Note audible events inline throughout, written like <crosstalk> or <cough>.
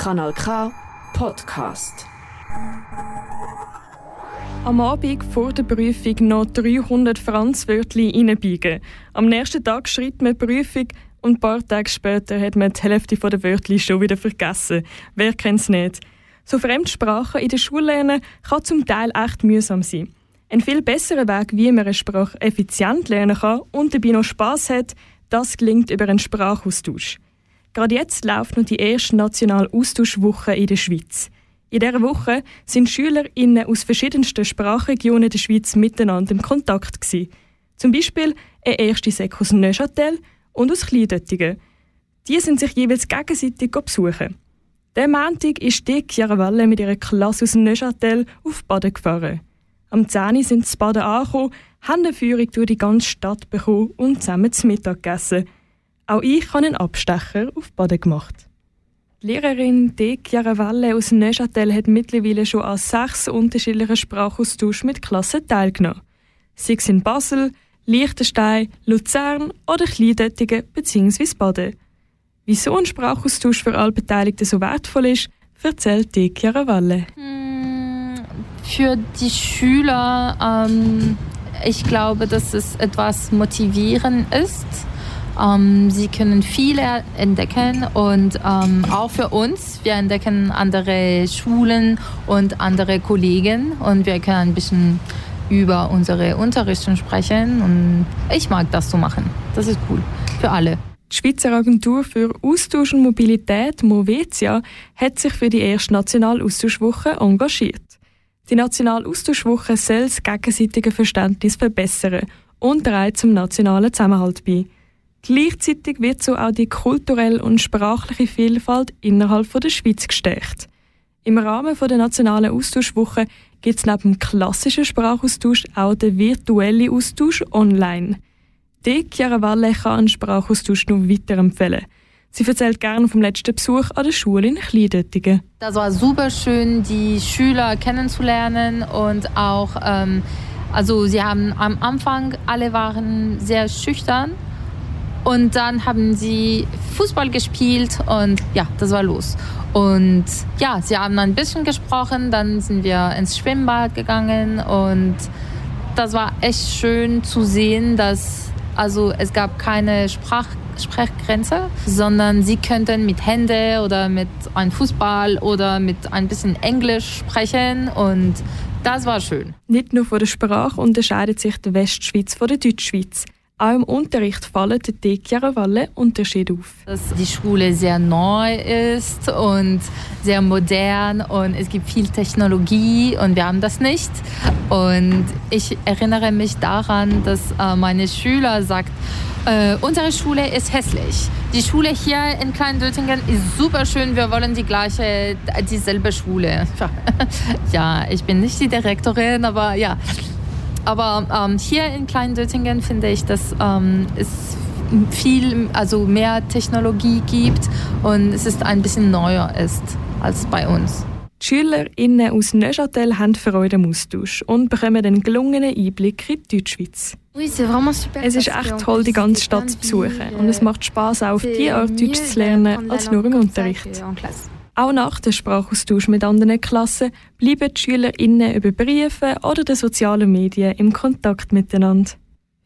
Kanal K Podcast. Am Abend vor der Prüfung noch 300 Franzwörtli reinbiegen. Am nächsten Tag schreibt man die Prüfung und ein paar Tage später hat man die Hälfte der Wörtli schon wieder vergessen. Wer kennt es nicht? So Fremdsprachen in der Schule lernen kann zum Teil echt mühsam sein. Ein viel besserer Weg, wie man eine Sprache effizient lernen kann und dabei noch Spass hat, das gelingt über einen Sprachaustausch. Gerade jetzt läuft noch die erste nationale Austauschwoche in der Schweiz. In dieser Woche sind SchülerInnen aus verschiedensten Sprachregionen der Schweiz miteinander im Kontakt. Gewesen. Zum Beispiel eine erste Sek aus Neuchâtel und aus Kleindöttingen. Die sind sich jeweils gegenseitig besuchen. Der Montag ist die Chiara Walle mit ihrer Klasse aus Neuchâtel auf Baden gefahren. Am 10 sind sie Baden angekommen, haben eine Führung durch die ganze Stadt bekommen und zusammen zu Mittag gegessen. Auch ich habe einen Abstecher auf Baden gemacht. Die Lehrerin Dek Chiaravalli aus Neuchâtel hat mittlerweile schon an sechs unterschiedlichen Sprachaustausch mit Klassen teilgenommen. Sei es in Basel, Liechtenstein, Luzern oder Kleindöttingen bzw. Baden. Wieso ein Sprachaustausch für alle Beteiligten so wertvoll ist, erzählt Dek Chiaravalli. Für die Schüler, ähm, ich glaube, dass es etwas motivierend ist ähm, sie können viele entdecken und ähm, auch für uns, wir entdecken andere Schulen und andere Kollegen und wir können ein bisschen über unsere Unterrichtung sprechen und ich mag das so machen. Das ist cool für alle. Die Schweizer Agentur für Austausch und Mobilität, Movetia, hat sich für die erste Nationalaustauschwoche engagiert. Die Nationalaustauschwoche soll das gegenseitige Verständnis verbessern und trägt zum nationalen Zusammenhalt bei. Gleichzeitig wird so auch die kulturelle und sprachliche Vielfalt innerhalb der Schweiz gestärkt. Im Rahmen der nationalen Austauschwoche gibt es neben dem klassischen Sprachaustausch auch den virtuellen Austausch online. Die Chiara Walle kann einen Sprachaustausch noch weiterempfehlen. Sie erzählt gerne vom letzten Besuch an der Schule in Kleindöttingen. Das war super schön, die Schüler kennenzulernen und auch, ähm, also sie haben am Anfang alle waren sehr schüchtern und dann haben sie Fußball gespielt und ja, das war los. Und ja, sie haben ein bisschen gesprochen, dann sind wir ins Schwimmbad gegangen und das war echt schön zu sehen, dass also es gab keine Sprach Sprechgrenze, sondern sie könnten mit Hände oder mit einem Fußball oder mit ein bisschen Englisch sprechen und das war schön. Nicht nur von der Sprache unterscheidet sich die Westschweiz von der Deutschschweiz. Auch im Unterricht fallen die Dekjahrewalle Unterschiede auf. Dass die Schule sehr neu ist und sehr modern und es gibt viel Technologie und wir haben das nicht. Und ich erinnere mich daran, dass äh, meine Schüler sagt, äh, unsere Schule ist hässlich. Die Schule hier in Kleindötingen ist super schön. Wir wollen die gleiche, dieselbe Schule. <laughs> ja, ich bin nicht die Direktorin, aber ja, aber ähm, hier in Kleindöttingen finde ich, dass ähm, es viel, also mehr Technologie gibt und es ist ein bisschen neuer ist als bei uns. Die SchülerInnen aus Neuchâtel haben Freude am Austausch und bekommen einen gelungenen Einblick in die Deutschschweiz. Es ist echt toll, die ganze Stadt zu besuchen und es macht Spaß, auch auf die Art Deutsch zu lernen, als nur im Unterricht. Auch nach dem Sprachaustausch mit anderen Klassen bleiben die SchülerInnen über Briefe oder den sozialen Medien im Kontakt miteinander.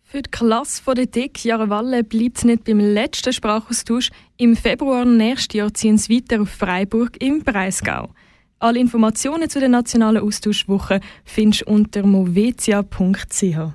Für die Klasse von der Dick Jahrewalle bleibt es nicht beim letzten Sprachaustausch. Im Februar nächstes Jahr ziehen sie weiter auf Freiburg im Breisgau. Alle Informationen zu der nationalen Austauschwoche findest du unter movetia.ch.